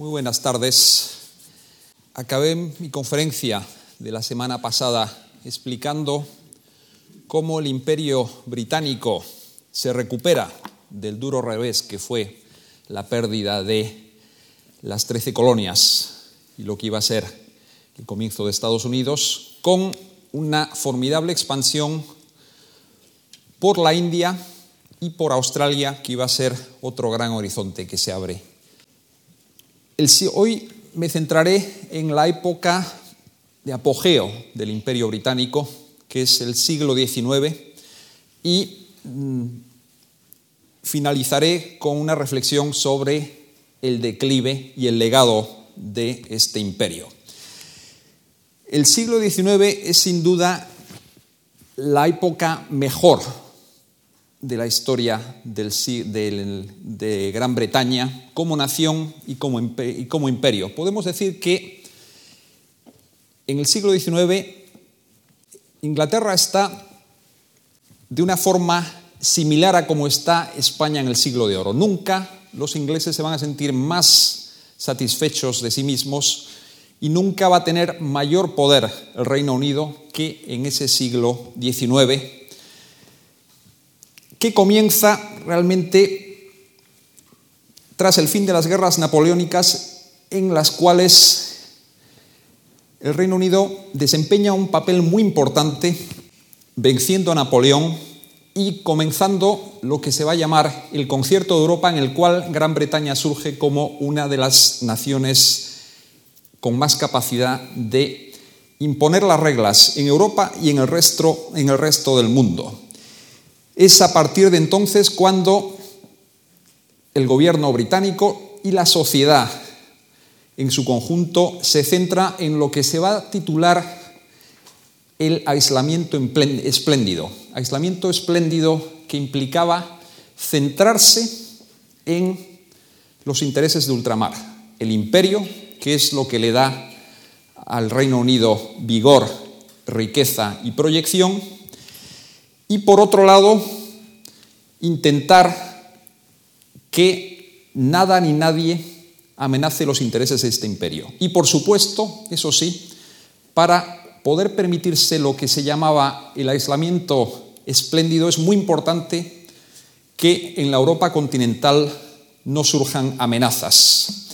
Muy buenas tardes. Acabé mi conferencia de la semana pasada explicando cómo el imperio británico se recupera del duro revés que fue la pérdida de las trece colonias y lo que iba a ser el comienzo de Estados Unidos, con una formidable expansión por la India y por Australia, que iba a ser otro gran horizonte que se abre. Hoy me centraré en la época de apogeo del Imperio Británico, que es el siglo XIX, y mm, finalizaré con una reflexión sobre el declive y el legado de este imperio. El siglo XIX es sin duda la época mejor de la historia de Gran Bretaña como nación y como, y como imperio. Podemos decir que en el siglo XIX Inglaterra está de una forma similar a como está España en el siglo de oro. Nunca los ingleses se van a sentir más satisfechos de sí mismos y nunca va a tener mayor poder el Reino Unido que en ese siglo XIX que comienza realmente tras el fin de las guerras napoleónicas en las cuales el Reino Unido desempeña un papel muy importante venciendo a Napoleón y comenzando lo que se va a llamar el Concierto de Europa, en el cual Gran Bretaña surge como una de las naciones con más capacidad de imponer las reglas en Europa y en el resto, en el resto del mundo. Es a partir de entonces cuando el gobierno británico y la sociedad en su conjunto se centra en lo que se va a titular el aislamiento espléndido. Aislamiento espléndido que implicaba centrarse en los intereses de ultramar, el imperio, que es lo que le da al Reino Unido vigor, riqueza y proyección, y por otro lado, intentar que nada ni nadie amenace los intereses de este imperio. Y por supuesto, eso sí, para poder permitirse lo que se llamaba el aislamiento espléndido, es muy importante que en la Europa continental no surjan amenazas,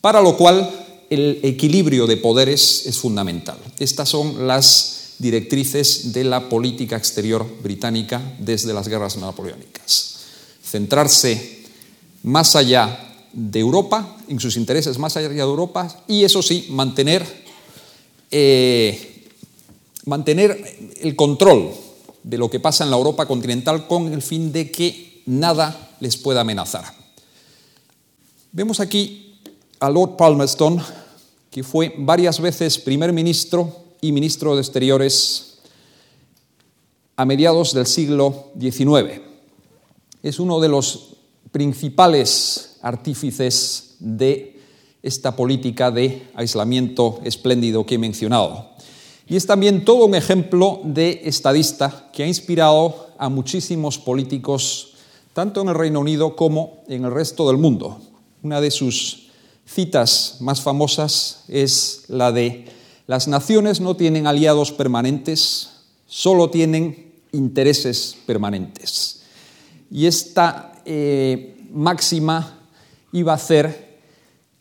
para lo cual el equilibrio de poderes es fundamental. Estas son las directrices de la política exterior británica desde las guerras napoleónicas. Centrarse más allá de Europa, en sus intereses más allá de Europa, y eso sí, mantener, eh, mantener el control de lo que pasa en la Europa continental con el fin de que nada les pueda amenazar. Vemos aquí a Lord Palmerston, que fue varias veces primer ministro y ministro de Exteriores a mediados del siglo XIX. Es uno de los principales artífices de esta política de aislamiento espléndido que he mencionado. Y es también todo un ejemplo de estadista que ha inspirado a muchísimos políticos, tanto en el Reino Unido como en el resto del mundo. Una de sus citas más famosas es la de las naciones no tienen aliados permanentes, solo tienen intereses permanentes. Y esta eh, máxima iba a hacer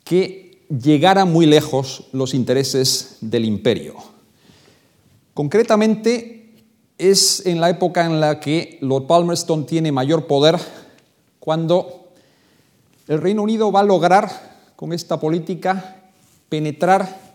que llegaran muy lejos los intereses del imperio. Concretamente, es en la época en la que Lord Palmerston tiene mayor poder cuando el Reino Unido va a lograr con esta política penetrar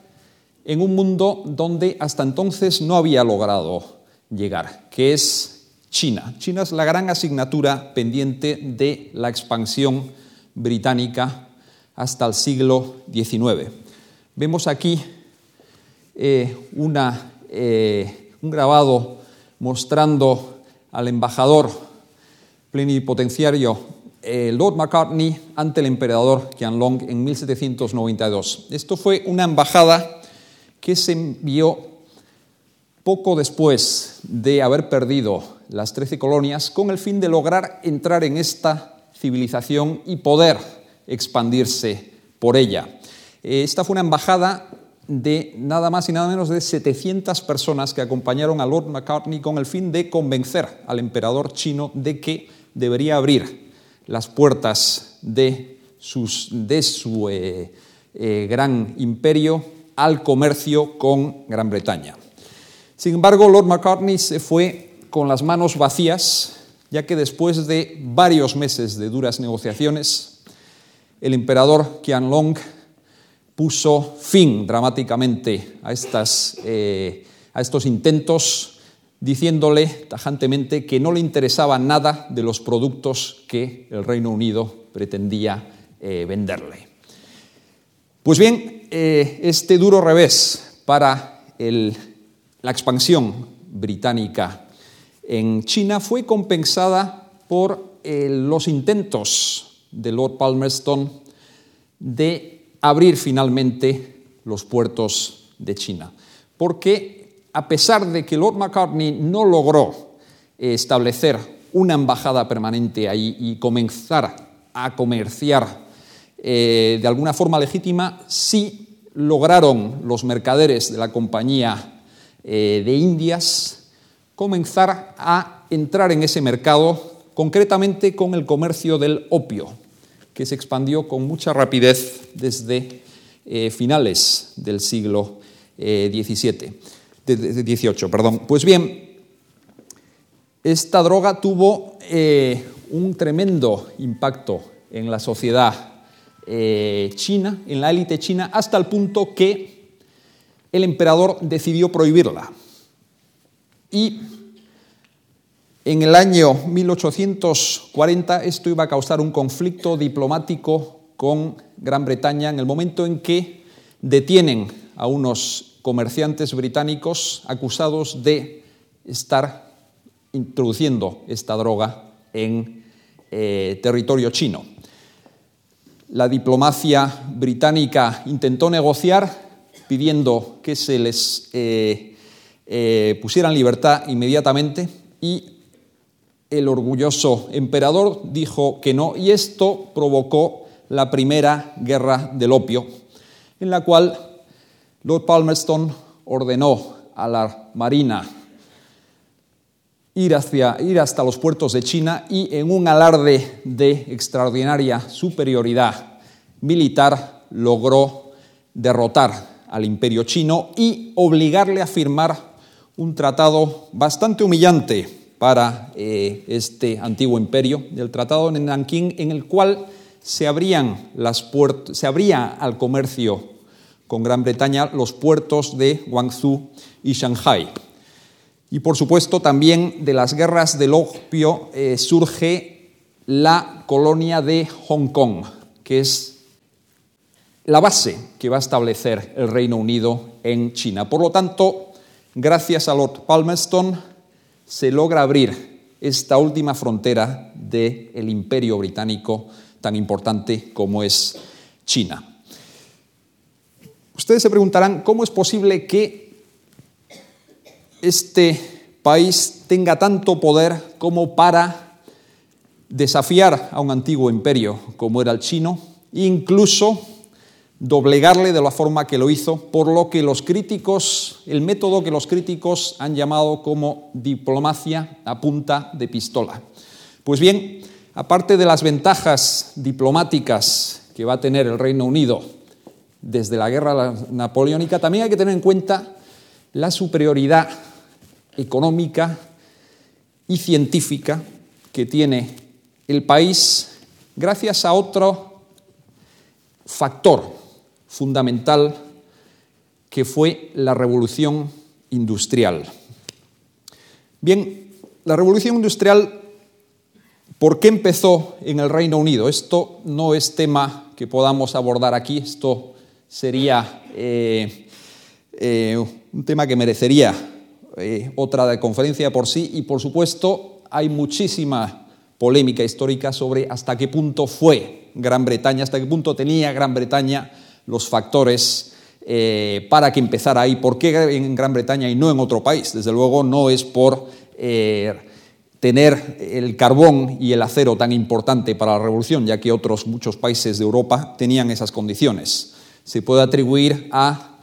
en un mundo donde hasta entonces no había logrado llegar, que es China. China es la gran asignatura pendiente de la expansión británica hasta el siglo XIX. Vemos aquí eh, eh, un grabado mostrando al embajador plenipotenciario eh, Lord McCartney ante el emperador Qianlong en 1792. Esto fue una embajada que se envió poco después de haber perdido las trece colonias con el fin de lograr entrar en esta civilización y poder expandirse por ella. Eh, esta fue una embajada de nada más y nada menos de 700 personas que acompañaron a Lord McCartney con el fin de convencer al emperador chino de que debería abrir las puertas de, su eh, eh, gran imperio al comercio con Gran Bretaña. Sin embargo, Lord McCartney se fue con las manos vacías, ya que después de varios meses de duras negociaciones, el emperador Qianlong puso fin dramáticamente a, estas, eh, a estos intentos, diciéndole tajantemente que no le interesaba nada de los productos que el Reino Unido pretendía eh, venderle. Pues bien, eh, este duro revés para la expansión británica en China fue compensada por los intentos de Lord Palmerston de abrir finalmente los puertos de China. Porque a pesar de que Lord McCartney no logró eh, establecer una embajada permanente ahí y comenzar a comerciar eh, de alguna forma legítima, sí lograron los mercaderes de la Compañía eh, de Indias comenzar a entrar en ese mercado, concretamente con el comercio del opio, que se expandió con mucha rapidez desde eh, finales del siglo XVII. Perdón. Pues bien, esta droga tuvo un tremendo impacto en la sociedad china, en la élite china, hasta el punto que el emperador decidió prohibirla. Y en el año 1840 esto iba a causar un conflicto diplomático con Gran Bretaña en el momento en que detienen a unos comerciantes británicos acusados de estar introduciendo esta droga en eh, territorio chino. La diplomacia británica intentó negociar pidiendo que se les eh, eh, pusiera en libertad inmediatamente y el orgulloso emperador dijo que no y esto provocó la primera guerra del opio, en la cual Lord Palmerston ordenó a la Marina ir, hacia, ir hasta los puertos de China y en un alarde de extraordinaria superioridad militar logró derrotar al imperio chino y obligarle a firmar un tratado bastante humillante para eh, este antiguo imperio, del Tratado de Nanking, en el cual se, abrían las se abría al comercio con Gran Bretaña los puertos de Guangzhou y Shanghai. Y por supuesto también de las guerras del opio eh, surge la colonia de Hong Kong, que es la base que va a establecer el Reino Unido en China. Por lo tanto, gracias a Lord Palmerston, se logra abrir esta última frontera del imperio británico tan importante como es China. Ustedes se preguntarán cómo es posible que este país tenga tanto poder como para desafiar a un antiguo imperio como era el chino, incluso doblegarle de la forma que lo hizo, por lo que los críticos, el método que los críticos han llamado como diplomacia a punta de pistola. Pues bien, aparte de las ventajas diplomáticas que va a tener el Reino Unido desde la guerra napoleónica, también hay que tener en cuenta la superioridad económica y científica que tiene el país gracias a otro factor fundamental que fue la revolución industrial. Bien, la revolución industrial, ¿por qué empezó en el Reino Unido? Esto no es tema que podamos abordar aquí, esto sería eh, eh, un tema que merecería eh, otra conferencia por sí y por supuesto hay muchísima polémica histórica sobre hasta qué punto fue Gran Bretaña, hasta qué punto tenía Gran Bretaña los factores eh, para que empezara ahí. ¿Por qué en Gran Bretaña y no en otro país? Desde luego no es por eh, tener el carbón y el acero tan importante para la revolución, ya que otros muchos países de Europa tenían esas condiciones, se puede atribuir a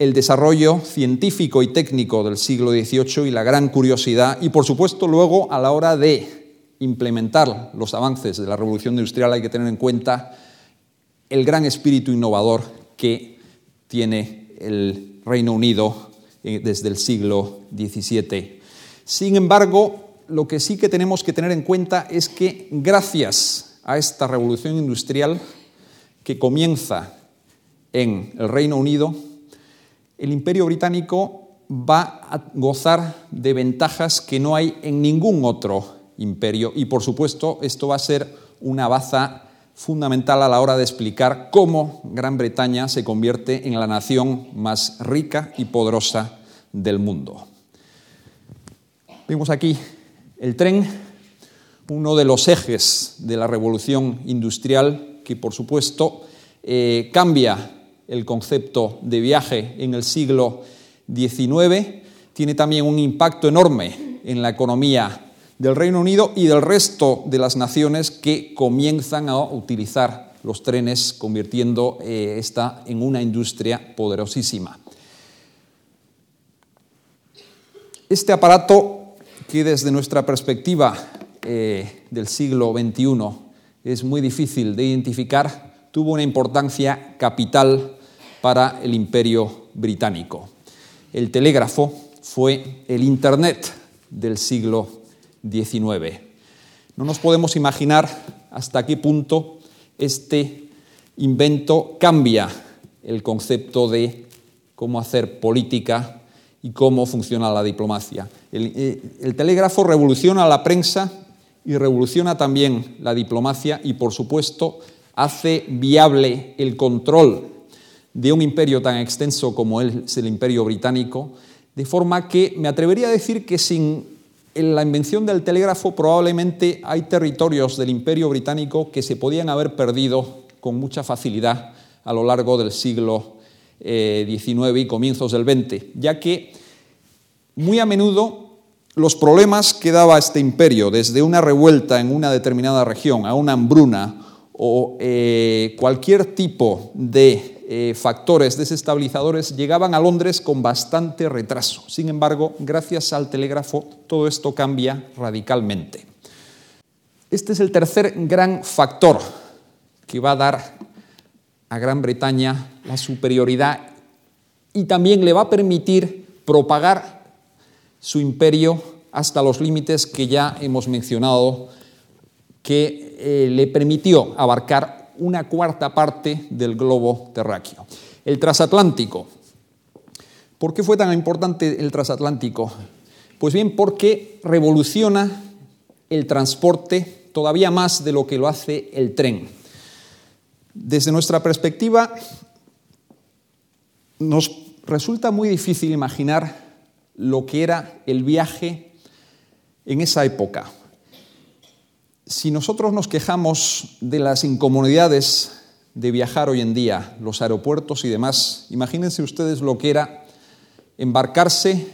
el desarrollo científico y técnico del siglo XVIII y la gran curiosidad, y por supuesto luego a la hora de implementar los avances de la revolución industrial hay que tener en cuenta el gran espíritu innovador que tiene el Reino Unido eh, desde el siglo XVII. Sin embargo, lo que sí que tenemos que tener en cuenta es que gracias a esta revolución industrial que comienza en el Reino Unido, el imperio británico va a gozar de ventajas que no hay en ningún otro imperio y por supuesto esto va a ser una baza fundamental a la hora de explicar cómo Gran Bretaña se convierte en la nación más rica y poderosa del mundo. Vemos aquí el tren, uno de los ejes de la revolución industrial que por supuesto eh, cambia el concepto de viaje en el siglo XIX, tiene también un impacto enorme en la economía del Reino Unido y del resto de las naciones que comienzan a utilizar los trenes, convirtiendo eh, esta en una industria poderosísima. Este aparato, que desde nuestra perspectiva eh, del siglo XXI es muy difícil de identificar, tuvo una importancia capital para el imperio británico. El telégrafo fue el Internet del siglo 19. No nos podemos imaginar hasta qué punto este invento cambia el concepto de cómo hacer política y cómo funciona la diplomacia. El, eh, telégrafo revoluciona la prensa y revoluciona también la diplomacia y, por supuesto, hace viable el control de un imperio tan extenso como es el imperio británico, de forma que me atrevería a decir que sin la invención del telégrafo probablemente hay territorios del imperio británico que se podían haber perdido con mucha facilidad a lo largo del siglo XIX eh, y comienzos del XX, ya que muy a menudo los problemas que daba este imperio, desde una revuelta en una determinada región a una hambruna o eh, cualquier tipo de eh, factores desestabilizadores llegaban a Londres con bastante retraso. Sin embargo, gracias al telégrafo, todo esto cambia radicalmente. Este es el tercer gran factor que va a dar a Gran Bretaña la superioridad y también le va a permitir propagar su imperio hasta los límites que ya hemos mencionado, que eh, le permitió abarcar una cuarta parte del globo terráqueo. El transatlántico. ¿Por qué fue tan importante el transatlántico? Pues bien, porque revoluciona el transporte todavía más de lo que lo hace el tren. Desde nuestra perspectiva, nos resulta muy difícil imaginar lo que era el viaje en esa época. Si nosotros nos quejamos de las incomodidades de viajar hoy en día, los aeropuertos y demás, imagínense ustedes lo que era embarcarse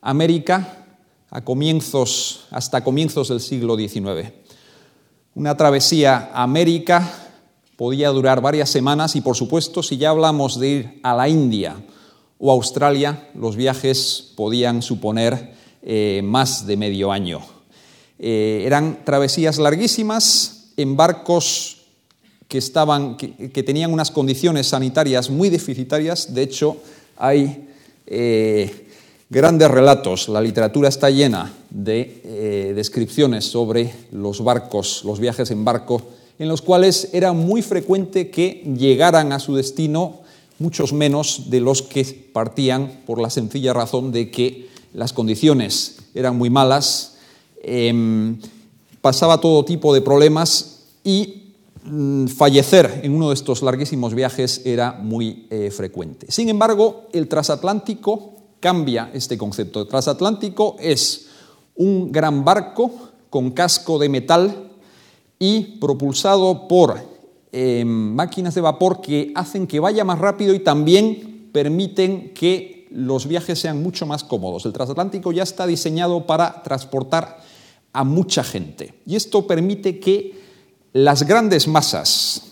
a América a comienzos, hasta comienzos del siglo XIX. Una travesía a América podía durar varias semanas y, por supuesto, si ya hablamos de ir a la India o a Australia, los viajes podían suponer eh, más de medio año. Eh, eran travesías larguísimas en barcos que, estaban, que, tenían unas condiciones sanitarias muy deficitarias. De hecho, hay eh, grandes relatos, la literatura está llena de eh, descripciones sobre los barcos, los viajes en barco, en los cuales era muy frecuente que llegaran a su destino muchos menos de los que partían por la sencilla razón de que las condiciones eran muy malas, Em, pasaba todo tipo de problemas y mm, fallecer en uno de estos larguísimos viajes era muy eh, frecuente. Sin embargo, el transatlántico cambia este concepto. El transatlántico es un gran barco con casco de metal y propulsado por em, máquinas de vapor que hacen que vaya más rápido y también permiten que los viajes sean mucho más cómodos. El transatlántico ya está diseñado para transportar a mucha gente. Y esto permite que las grandes masas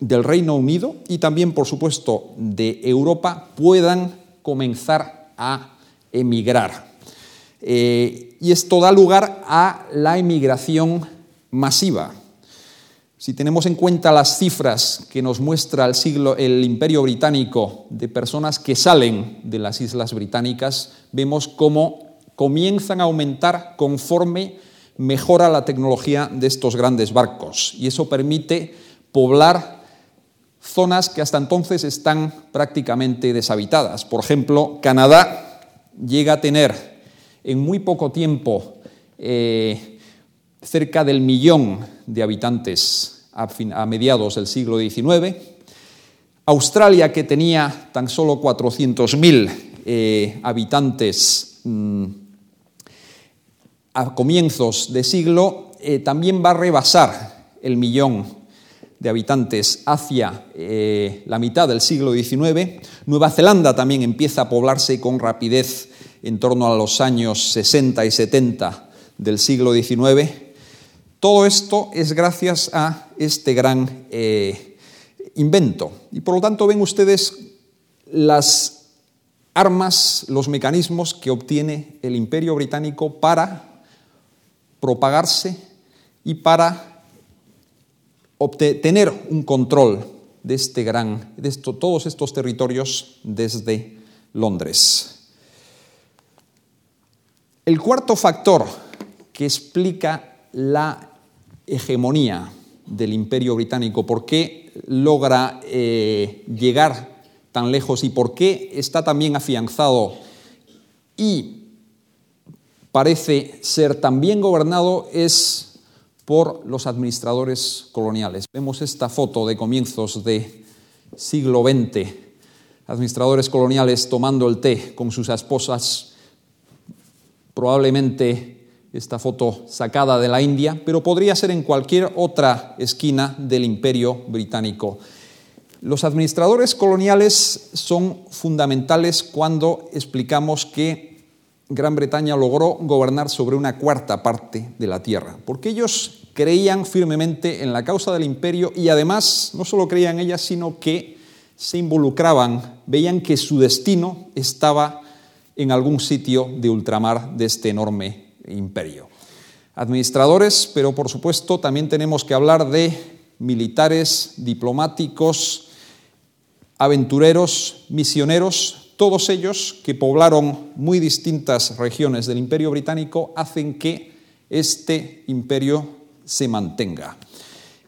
del Reino Unido y también, por supuesto, de Europa puedan comenzar a emigrar. Eh, y esto da lugar a la emigración masiva. Si tenemos en cuenta las cifras que nos muestra el, siglo, el Imperio Británico de personas que salen de las Islas Británicas, vemos cómo comienzan a aumentar conforme mejora la tecnología de estos grandes barcos. Y eso permite poblar zonas que hasta entonces están prácticamente deshabitadas. Por ejemplo, Canadá llega a tener en muy poco tiempo eh, cerca del millón de habitantes a, mediados del siglo XIX. Australia, que tenía tan solo 400.000 eh, habitantes mm, a comienzos de siglo, eh, también va a rebasar el millón de habitantes hacia eh, la mitad del siglo XIX. Nueva Zelanda también empieza a poblarse con rapidez en torno a los años 60 y 70 del siglo XIX. Todo esto es gracias a este gran eh, invento. Y por lo tanto ven ustedes las armas, los mecanismos que obtiene el imperio británico para propagarse y para obtener un control de este gran, de todos estos territorios desde Londres. El cuarto factor que explica la hegemonía del imperio británico, por qué logra eh, llegar tan lejos y por qué está también afianzado y parece ser tan bien gobernado es por los administradores coloniales. Vemos esta foto de comienzos de siglo XX, administradores coloniales tomando el té con sus esposas, probablemente esta foto sacada de la India, pero podría ser en cualquier otra esquina del imperio británico. Los administradores coloniales son fundamentales cuando explicamos que Gran Bretaña logró gobernar sobre una cuarta parte de la tierra, porque ellos creían firmemente en la causa del imperio y además no solo creían en ella, sino que se involucraban, veían que su destino estaba en algún sitio de ultramar de este enorme imperio. Administradores, pero por supuesto también tenemos que hablar de militares, diplomáticos, aventureros, misioneros, todos ellos que poblaron muy distintas regiones del imperio británico hacen que este imperio se mantenga.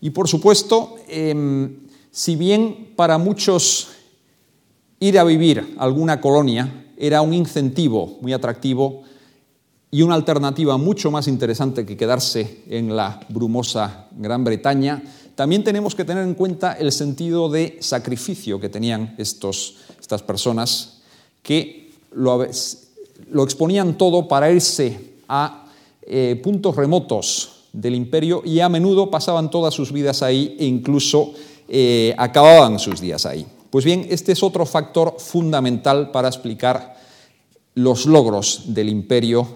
Y por supuesto, em, si bien para muchos ir a vivir a alguna colonia era un incentivo muy atractivo, y una alternativa mucho más interesante que quedarse en la brumosa Gran Bretaña, también tenemos que tener en cuenta el sentido de sacrificio que tenían estos, estas personas que lo, exponían todo para irse a eh, puntos remotos del imperio y a menudo pasaban todas sus vidas ahí e incluso eh, acababan sus días ahí. Pues bien, este es otro factor fundamental para explicar los logros del imperio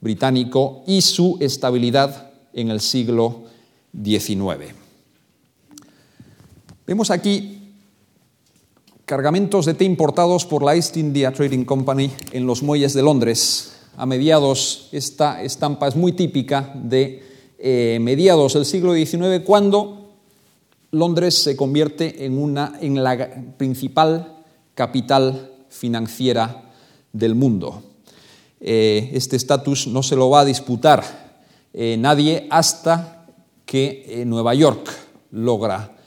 británico y su estabilidad en el siglo XIX. Vemos aquí cargamentos de té importados por la East India Trading Company en los muelles de Londres. A mediados, esta estampa es muy típica de eh, mediados del siglo XIX, cuando Londres se convierte en, una, en la principal capital financiera del mundo. Eh, este estatus no se lo va a disputar eh, nadie hasta que Nueva York logra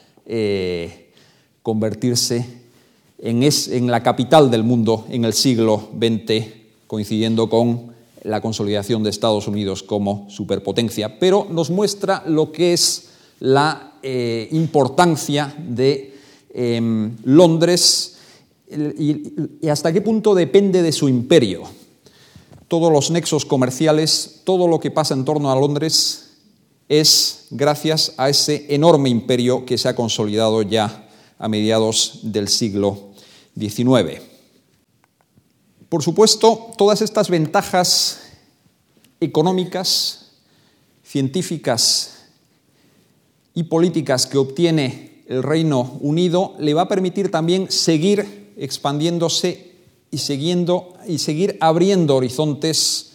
convertirse en, en la capital del mundo en el siglo XX, coincidiendo con la consolidación de Estados Unidos como superpotencia, pero nos muestra lo que es la importancia de em, Londres y, hasta qué punto depende de su imperio. Todos los nexos comerciales, todo lo que pasa en torno a Londres es gracias a ese enorme imperio que se ha consolidado ya a mediados del siglo XIX. Por supuesto, todas estas ventajas económicas, científicas y políticas que obtiene el Reino Unido le va a permitir también seguir expandiéndose y, siguiendo, y seguir abriendo horizontes.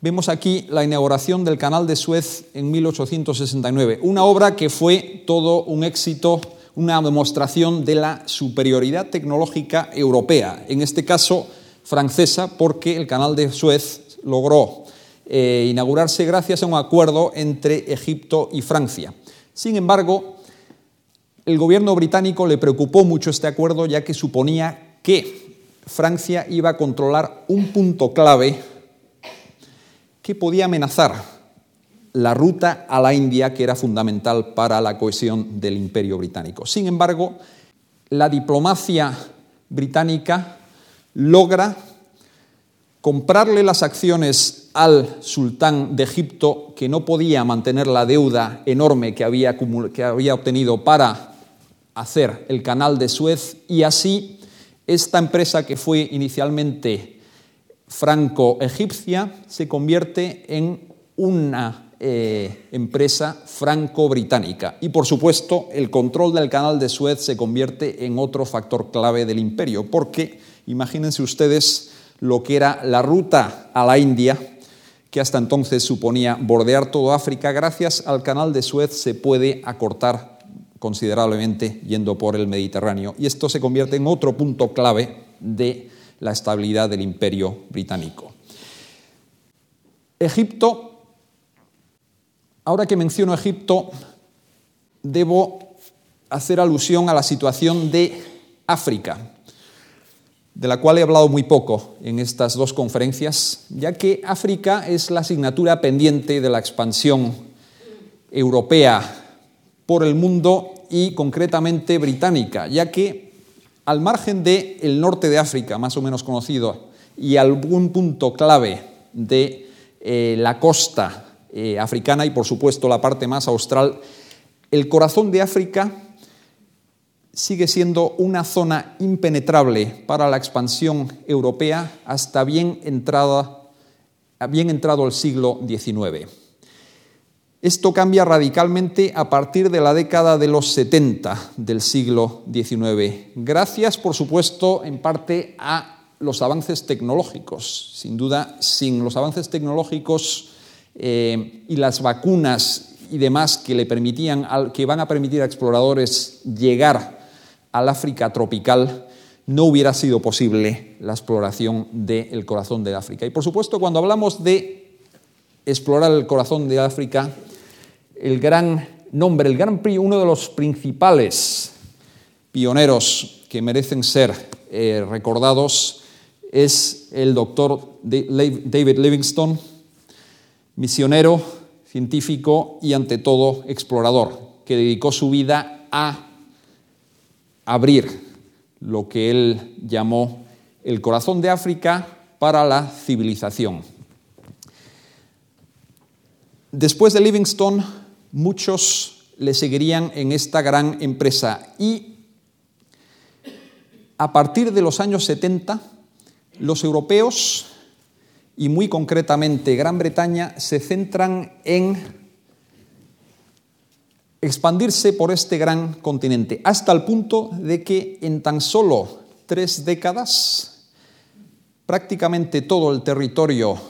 Vemos aquí la inauguración del Canal de Suez en 1869, una obra que fue todo un éxito, una demostración de la superioridad tecnológica europea, en este caso francesa, porque el Canal de Suez logró eh, inaugurarse gracias a un acuerdo entre Egipto y Francia. Sin embargo, el gobierno británico le preocupó mucho este acuerdo ya que suponía que Francia iba a controlar un punto clave que podía amenazar la ruta a la India que era fundamental para la cohesión del imperio británico. Sin embargo, la diplomacia británica logra comprarle las acciones al sultán de Egipto, que no podía mantener la deuda enorme que había, que había obtenido para hacer el canal de Suez, y así esta empresa que fue inicialmente franco-egipcia se convierte en una eh, empresa franco-británica. Y por supuesto, el control del canal de Suez se convierte en otro factor clave del imperio, porque imagínense ustedes lo que era la ruta a la India, que hasta entonces suponía bordear todo África, gracias al canal de Suez se puede acortar considerablemente yendo por el Mediterráneo. Y esto se convierte en otro punto clave de la estabilidad del imperio británico. Egipto, ahora que menciono Egipto, debo hacer alusión a la situación de África de la cual he hablado muy poco en estas dos conferencias, ya que África es la asignatura pendiente de la expansión europea por el mundo y concretamente británica, ya que al margen del norte de África, más o menos conocido, y algún punto clave de eh, la costa eh, africana y por supuesto la parte más austral, el corazón de África sigue siendo una zona impenetrable para la expansión europea hasta bien, bien entrado el siglo XIX. Esto cambia radicalmente a partir de la década de los 70 del siglo XIX, gracias, por supuesto, en parte a los avances tecnológicos. Sin duda, sin los avances tecnológicos eh, y las vacunas y demás que, le permitían, que van a permitir a exploradores llegar al África tropical, no hubiera sido posible la exploración del corazón de África. Y por supuesto, cuando hablamos de explorar el corazón de África, el gran nombre, el gran, uno de los principales pioneros que merecen ser eh, recordados es el doctor David Livingstone, misionero, científico y ante todo explorador, que dedicó su vida a abrir lo que él llamó el corazón de África para la civilización. Después de Livingstone, muchos le seguirían en esta gran empresa y a partir de los años 70, los europeos y muy concretamente Gran Bretaña se centran en expandirse por este gran continente, hasta el punto de que en tan solo tres décadas prácticamente todo el territorio,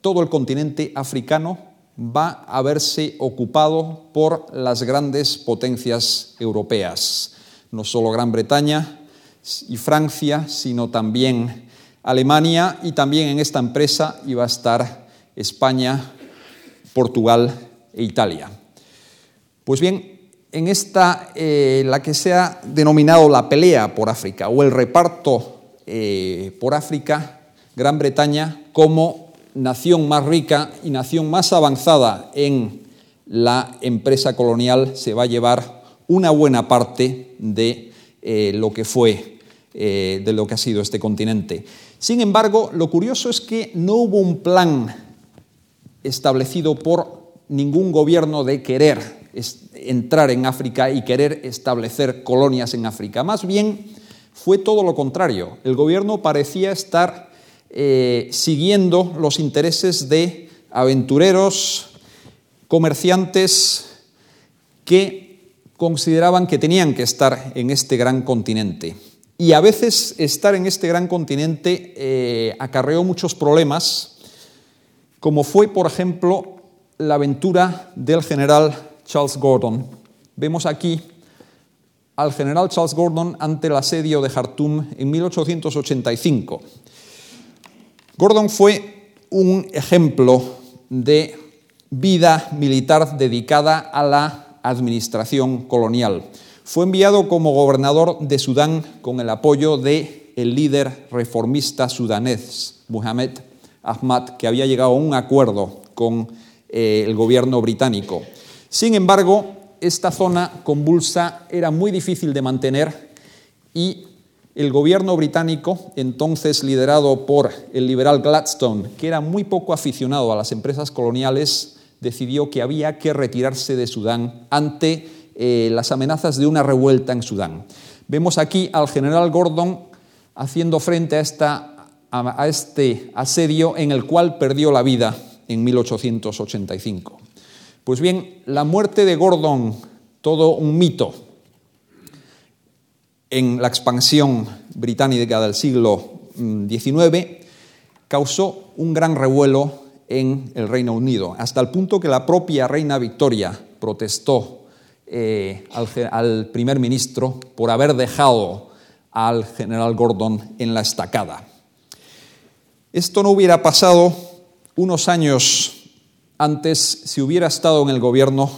todo el continente africano va a verse ocupado por las grandes potencias europeas, no solo Gran Bretaña y Francia, sino también Alemania y también en esta empresa iba a estar España, Portugal e Italia. Pues bien, en esta, eh, la que se ha denominado la pelea por África o el reparto eh, por África, Gran Bretaña como nación más rica y nación más avanzada en la empresa colonial se va a llevar una buena parte de eh, lo que fue, de lo que ha sido este continente. Sin embargo, lo curioso es que no hubo un plan establecido por ningún gobierno de querer entrar en África y querer establecer colonias en África. Más bien fue todo lo contrario. El gobierno parecía estar eh, siguiendo los intereses de aventureros, comerciantes que consideraban que tenían que estar en este gran continente. Y a veces estar en este gran continente eh, acarreó muchos problemas, como fue, por ejemplo, la aventura del general Charles Gordon. Vemos aquí al general Charles Gordon ante el asedio de Jartum en 1885. Gordon fue un ejemplo de vida militar dedicada a la administración colonial. Fue enviado como gobernador de Sudán con el apoyo de el líder reformista sudanés, Muhammad Ahmad, que había llegado a un acuerdo con eh, el gobierno británico. Sin embargo, esta zona convulsa era muy difícil de mantener y el gobierno británico, entonces liderado por el liberal Gladstone, que era muy poco aficionado a las empresas coloniales, decidió que había que retirarse de Sudán ante eh, las amenazas de una revuelta en Sudán. Vemos aquí al general Gordon haciendo frente a, esta, a este asedio en el cual perdió la vida en 1885. Pues bien, la muerte de Gordon, todo un mito en la expansión británica del siglo XIX, mm, causó un gran revuelo en el Reino Unido, hasta el punto que la propia reina Victoria protestó eh, al, primer ministro por haber dejado al general Gordon en la estacada. Esto no hubiera pasado unos años antes si hubiera estado en el gobierno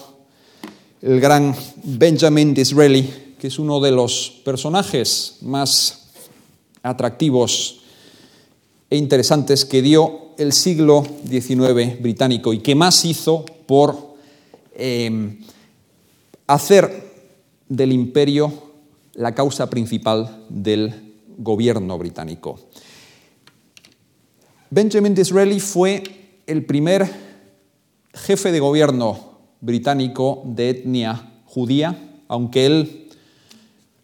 el gran Benjamin Disraeli, que es uno de los personajes más atractivos e interesantes que dio el siglo XIX británico y que más hizo por em, hacer del imperio la causa principal del gobierno británico. Benjamin Disraeli fue el primer jefe de gobierno británico de etnia judía, aunque él,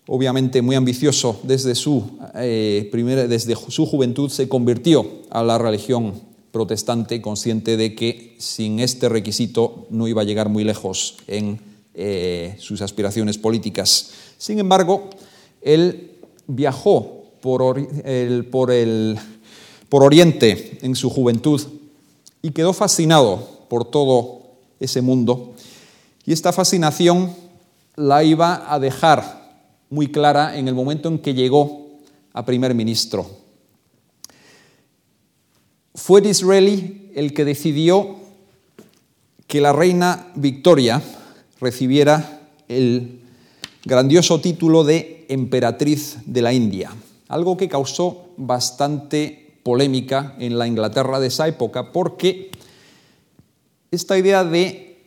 obviamente muy ambicioso desde su, eh, desde su juventud, se convirtió a la religión protestante, consciente de que sin este requisito no iba a llegar muy lejos en eh, sus aspiraciones políticas. Sin embargo, él viajó por, el, por Oriente en su juventud y quedó fascinado por todo ese mundo. Y esta fascinación la iba a dejar muy clara en el momento en que llegó a primer ministro. Fue Disraeli el que decidió que la reina Victoria recibiera el grandioso título de emperatriz de la India, algo que causó bastante polémica en la Inglaterra de esa época porque esta idea de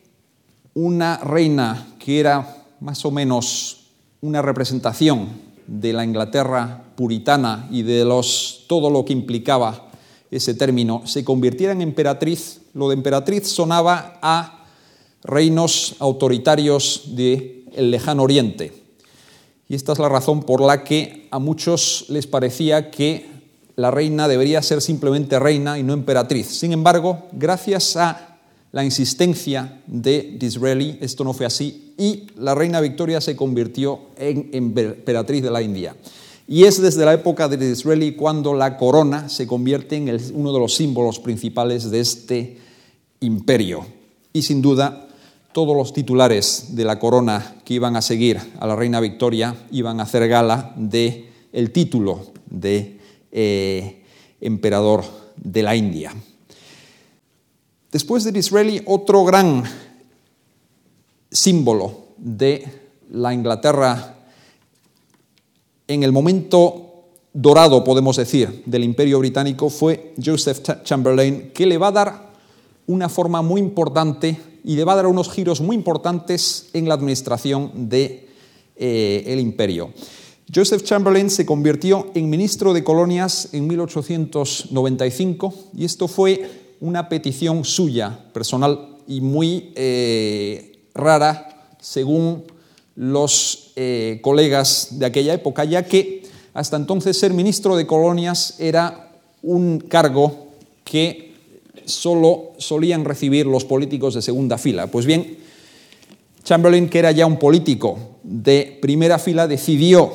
una reina que era más o menos una representación de la Inglaterra puritana y de los, todo lo que implicaba ese término, se convirtiera en emperatriz, lo de emperatriz sonaba a reinos autoritarios del lejano oriente. Y esta es la razón por la que a muchos les parecía que la reina debería ser simplemente reina y no emperatriz. Sin embargo, gracias a la insistencia de Disraeli, esto no fue así, y la reina Victoria se convirtió en emperatriz de la India. Y es desde la época de Disraeli cuando la corona se convierte en uno de los símbolos principales de este imperio. Y sin duda, todos los titulares de la corona que iban a seguir a la reina Victoria iban a hacer gala de título de eh, emperador de la India. Después de Disraeli, otro gran símbolo de la Inglaterra en el momento dorado, podemos decir, del imperio británico fue Joseph Chamberlain, que le va a dar una forma muy importante y le va a dar unos giros muy importantes en la administración del de, eh, imperio. Joseph Chamberlain se convirtió en ministro de colonias en 1895 y esto fue una petición suya, personal y muy eh, rara, según los eh, colegas de aquella época, ya que hasta entonces ser ministro de colonias era un cargo que solo solían recibir los políticos de segunda fila. Pues bien, Chamberlain, que era ya un político de primera fila, decidió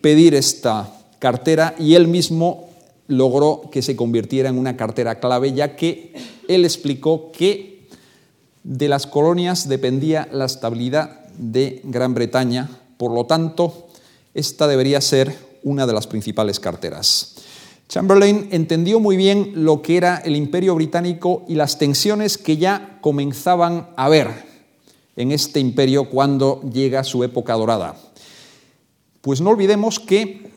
pedir esta cartera y él mismo logró que se convirtiera en una cartera clave, ya que él explicó que de las colonias dependía la estabilidad de Gran Bretaña, por lo tanto, esta debería ser una de las principales carteras. Chamberlain entendió muy bien lo que era el imperio británico y las tensiones que ya comenzaban a haber en este imperio cuando llega su época dorada. Pues no olvidemos que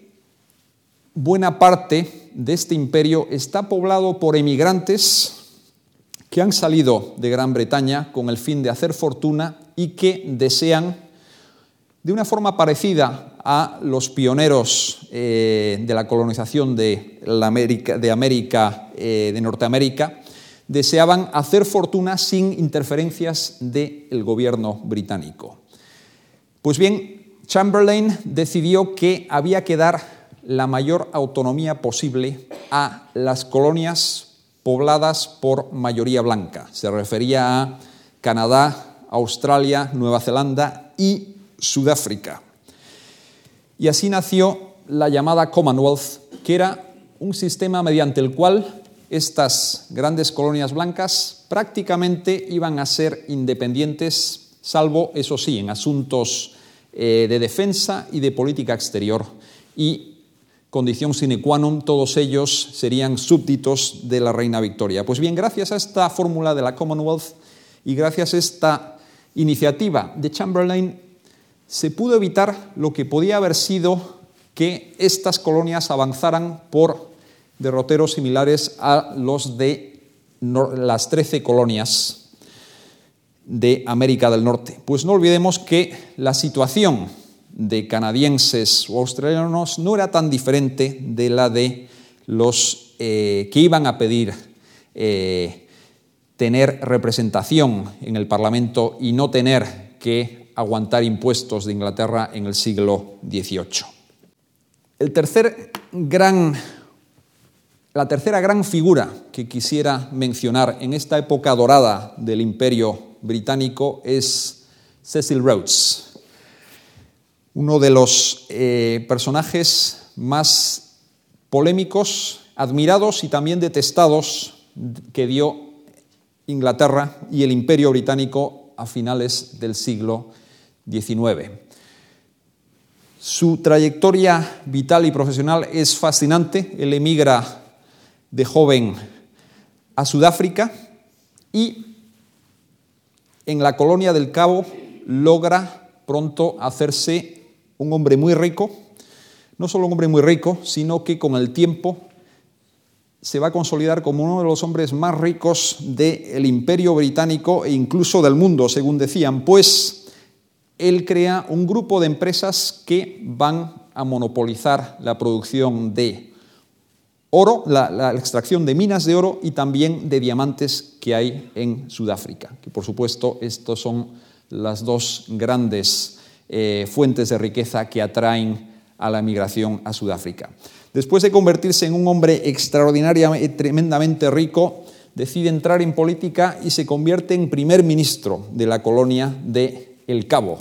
buena parte de este imperio está poblado por emigrantes que han salido de Gran Bretaña con el fin de hacer fortuna y que desean, de una forma parecida a los pioneros eh, de la colonización de, América, de, eh, de Norteamérica, deseaban hacer fortuna sin interferencias del gobierno británico. Pues bien, Chamberlain decidió que había que dar la mayor autonomía posible a las colonias pobladas por mayoría blanca. Se refería a Canadá, Australia, Nueva Zelanda y Sudáfrica. Y así nació la llamada Commonwealth, que era un sistema mediante el cual estas grandes colonias blancas prácticamente iban a ser independientes, salvo, eso sí, en asuntos eh, de defensa y de política exterior. Y condición sine qua non, todos ellos serían súbditos de la reina Victoria. Pues bien, gracias a esta fórmula de la Commonwealth y gracias a esta iniciativa de Chamberlain, se pudo evitar lo que podía haber sido que estas colonias avanzaran por derroteros similares a los de las trece colonias de América del Norte. Pues no olvidemos que la situación de canadienses o australianos no era tan diferente de la de los eh, que iban a pedir eh, tener representación en el Parlamento y no tener que aguantar impuestos de Inglaterra en el siglo XVIII. El tercer gran, la tercera gran figura que quisiera mencionar en esta época dorada del Imperio británico es Cecil Rhodes, uno de los eh, personajes más polémicos, admirados y también detestados que dio Inglaterra y el imperio británico a finales del siglo Su trayectoria vital y profesional es fascinante. Él emigra de joven a Sudáfrica y en la colonia del Cabo logra pronto hacerse un hombre muy rico, no solo un hombre muy rico, sino que con el tiempo se va a consolidar como uno de los hombres más ricos del imperio británico e incluso del mundo, según decían, pues él crea un grupo de empresas que van a monopolizar la producción de oro, la, extracción de minas de oro y también de diamantes que hay en Sudáfrica, que por supuesto estos son las dos grandes eh, fuentes de riqueza que atraen a la migración a Sudáfrica. Después de convertirse en un hombre extraordinariamente, tremendamente rico, decide entrar en política y se convierte en primer ministro de la colonia de El Cabo.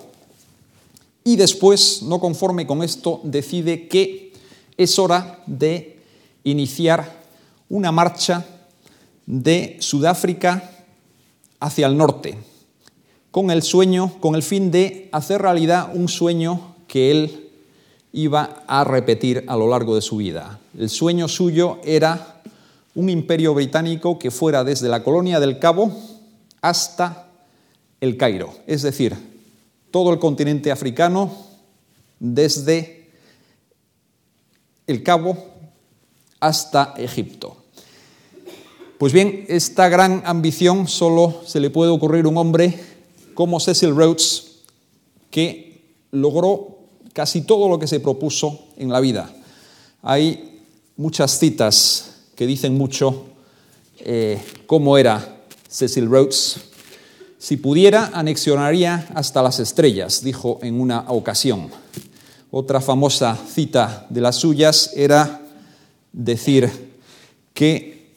Y después, no conforme con esto, decide que es hora de iniciar una marcha de Sudáfrica hacia el norte, con el sueño, con el fin de hacer realidad un sueño que él iba a repetir a lo largo de su vida. El sueño suyo era un imperio británico que fuera desde la colonia del Cabo hasta el Cairo, es decir, todo el continente africano desde el Cabo hasta Egipto. Pues bien, esta gran ambición solo se le puede ocurrir a un hombre como Cecil Rhodes, que logró casi todo lo que se propuso en la vida. Hay muchas citas que dicen mucho eh, cómo era Cecil Rhodes. Si pudiera, anexionaría hasta las estrellas, dijo en una ocasión. Otra famosa cita de las suyas era decir que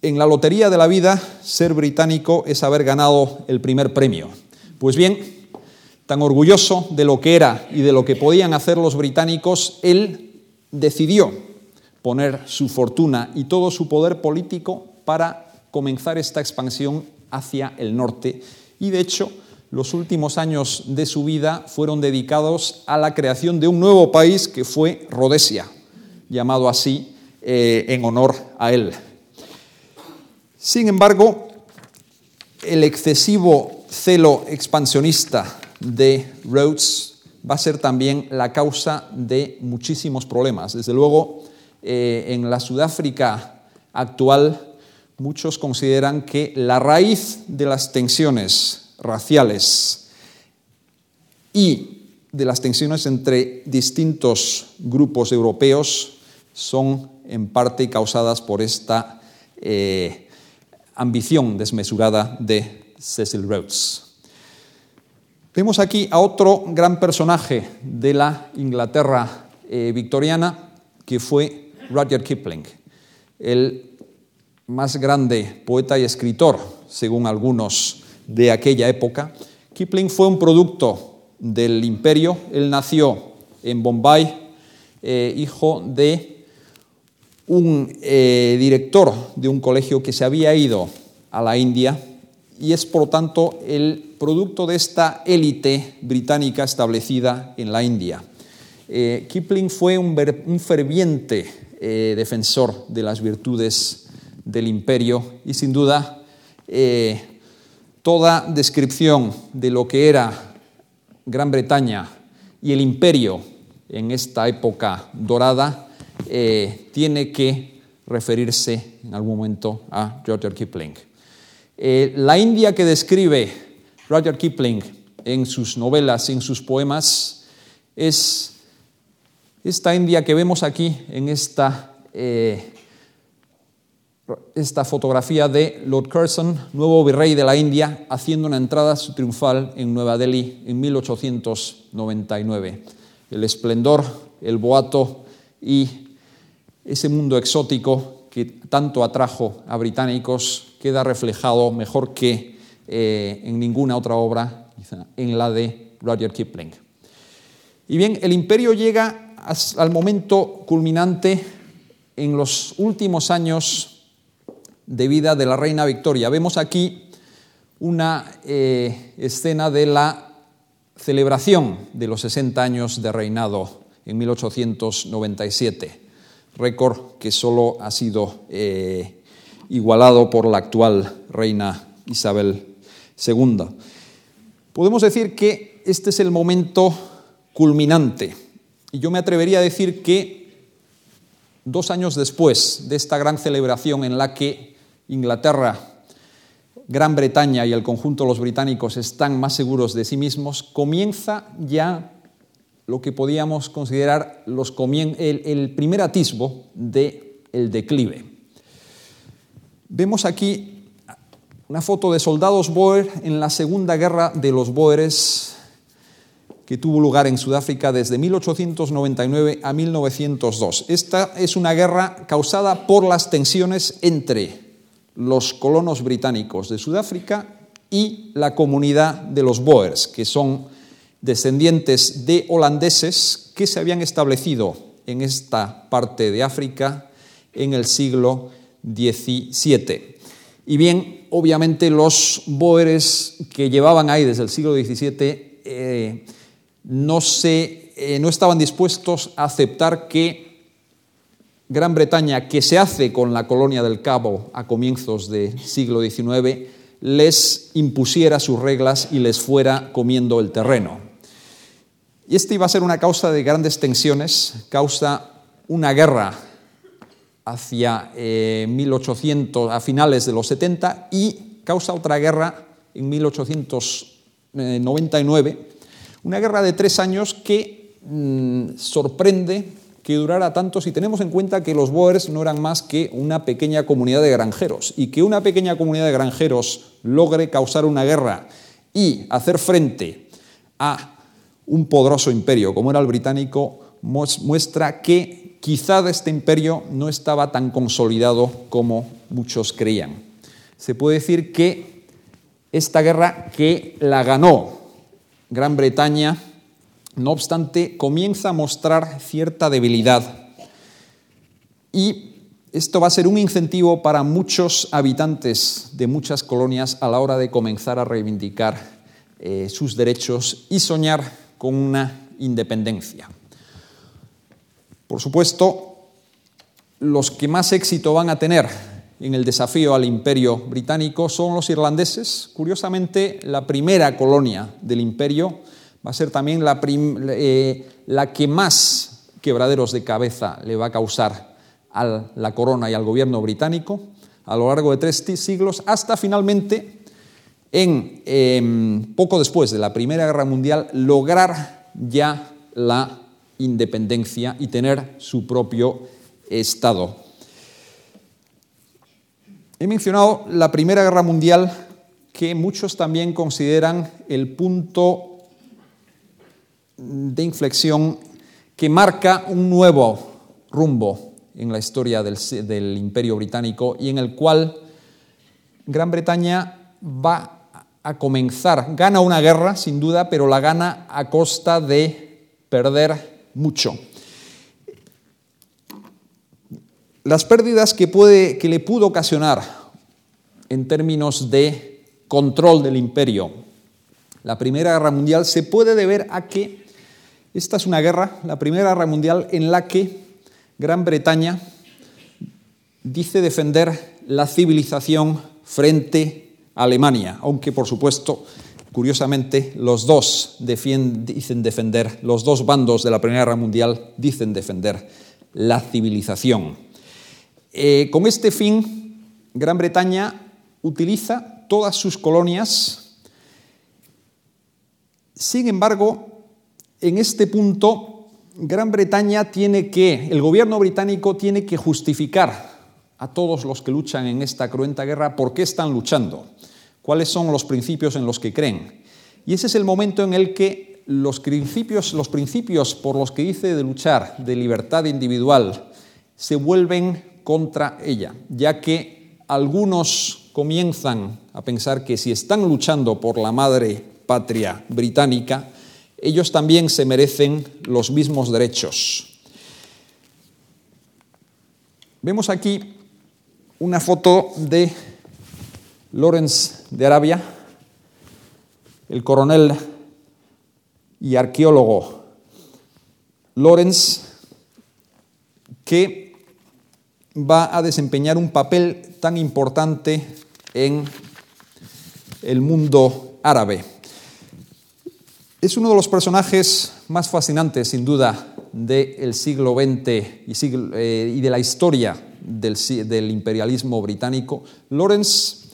en la lotería de la vida, ser británico es haber ganado el primer premio. Pues bien, tan orgulloso de lo que era y de lo que podían hacer los británicos, él decidió poner su fortuna y todo su poder político para comenzar esta expansión hacia el norte. Y de hecho, los últimos años de su vida fueron dedicados a la creación de un nuevo país que fue Rhodesia, llamado así eh, en honor a él. Sin embargo, el excesivo celo expansionista de Rhodes va a ser también la causa de muchísimos problemas. Desde luego, eh, en la Sudáfrica actual, muchos consideran que la raíz de las tensiones raciales y de las tensiones entre distintos grupos europeos son en parte causadas por esta eh, ambición desmesurada de Cecil Rhodes. Vemos aquí a otro gran personaje de la Inglaterra eh, victoriana, que fue Rudyard Kipling, el más grande poeta y escritor, según algunos de aquella época. Kipling fue un producto del imperio, él nació en Bombay, eh, hijo de un eh, director de un colegio que se había ido a la India y es por tanto el producto de esta élite británica establecida en la India. Eh, Kipling fue un, ferviente eh, defensor de las virtudes del imperio y sin duda toda descripción de lo que era Gran Bretaña y el imperio en esta época dorada eh, tiene que referirse en algún momento a Rudyard Kipling. Eh, la India que describe Rudyard Kipling en sus novelas en sus poemas es esta India que vemos aquí en esta, eh, esta fotografía de Lord Curzon, nuevo virrey de la India, haciendo una entrada triunfal en Nueva Delhi en 1899. El esplendor, el boato y ese mundo exótico que tanto atrajo a británicos queda reflejado mejor que eh, en ninguna otra obra, en la de Roger Kipling. Y bien, el imperio llega al momento culminante en los últimos años de vida de la reina Victoria. Vemos aquí una eh, escena de la celebración de los 60 años de reinado en 1897 récord que solo ha sido eh, igualado por la actual reina Isabel II. Podemos decir que este es el momento culminante y yo me atrevería a decir que dos años después de esta gran celebración en la que Inglaterra, Gran Bretaña y el conjunto de los británicos están más seguros de sí mismos, comienza ya lo que podíamos considerar el, primer atisbo del el declive. Vemos aquí una foto de soldados Boer en la Segunda Guerra de los Boeres que tuvo lugar en Sudáfrica desde 1899 a 1902. Esta es una guerra causada por las tensiones entre los colonos británicos de Sudáfrica y la comunidad de los Boers, que son descendientes de holandeses que se habían establecido en esta parte de África en el siglo XVII. Y bien, obviamente los boeres que llevaban ahí desde el siglo XVII eh, no, eh, no estaban dispuestos a aceptar que Gran Bretaña, que se hace con la colonia del Cabo a comienzos del siglo XIX, les impusiera sus reglas y les fuera comiendo el terreno. Y esta iba a ser una causa de grandes tensiones, causa una guerra hacia 1800, eh, a finales de los 70 y causa otra guerra en 1899, una guerra de tres años que mm, sorprende que durara tanto si tenemos en cuenta que los Boers no eran más que una pequeña comunidad de granjeros y que una pequeña comunidad de granjeros logre causar una guerra y hacer frente a un poderoso imperio como era el británico muestra que quizá este imperio no estaba tan consolidado como muchos creían. Se puede decir que esta guerra que la ganó Gran Bretaña, no obstante, comienza a mostrar cierta debilidad. Y esto va a ser un incentivo para muchos habitantes de muchas colonias a la hora de comenzar a reivindicar eh, sus derechos y soñar con una independencia. Por supuesto, los que más éxito van a tener en el desafío al imperio británico son los irlandeses. Curiosamente, la primera colonia del imperio va a ser también la, eh, la que más quebraderos de cabeza le va a causar a la corona y al gobierno británico a lo largo de tres siglos, hasta finalmente, en, em, poco después de la Primera Guerra Mundial, lograr ya la independencia y tener su propio Estado. He mencionado la Primera Guerra Mundial, que muchos también consideran el punto de inflexión que marca un nuevo rumbo en la historia del, Imperio Británico y en el cual Gran Bretaña va a comenzar, gana una guerra sin duda, pero la gana a costa de perder mucho. Las pérdidas que, puede, que le pudo ocasionar en términos de control del imperio la Primera Guerra Mundial se puede deber a que esta es una guerra, la Primera Guerra Mundial, en la que Gran Bretaña dice defender la civilización frente a Alemania, aunque por supuesto, curiosamente, los dos dicen defender, los dos bandos de la Primera Guerra Mundial dicen defender la civilización. Eh, con este fin, Gran Bretaña utiliza todas sus colonias. Sin embargo, en este punto Gran Bretaña tiene que, el gobierno británico tiene que justificar a todos los que luchan en esta cruenta guerra por qué están luchando, cuáles son los principios en los que creen. Y ese es el momento en el que los principios, los principios por los que dice de luchar, de libertad individual, se vuelven contra ella, ya que algunos comienzan a pensar que si están luchando por la madre patria británica, ellos también se merecen los mismos derechos. Vemos aquí una foto de Lawrence de Arabia, el coronel y arqueólogo Lawrence, que va a desempeñar un papel tan importante en el mundo árabe. Es uno de los personajes más fascinantes, sin duda, del siglo XX eh, y, de la historia del, imperialismo británico. Lawrence,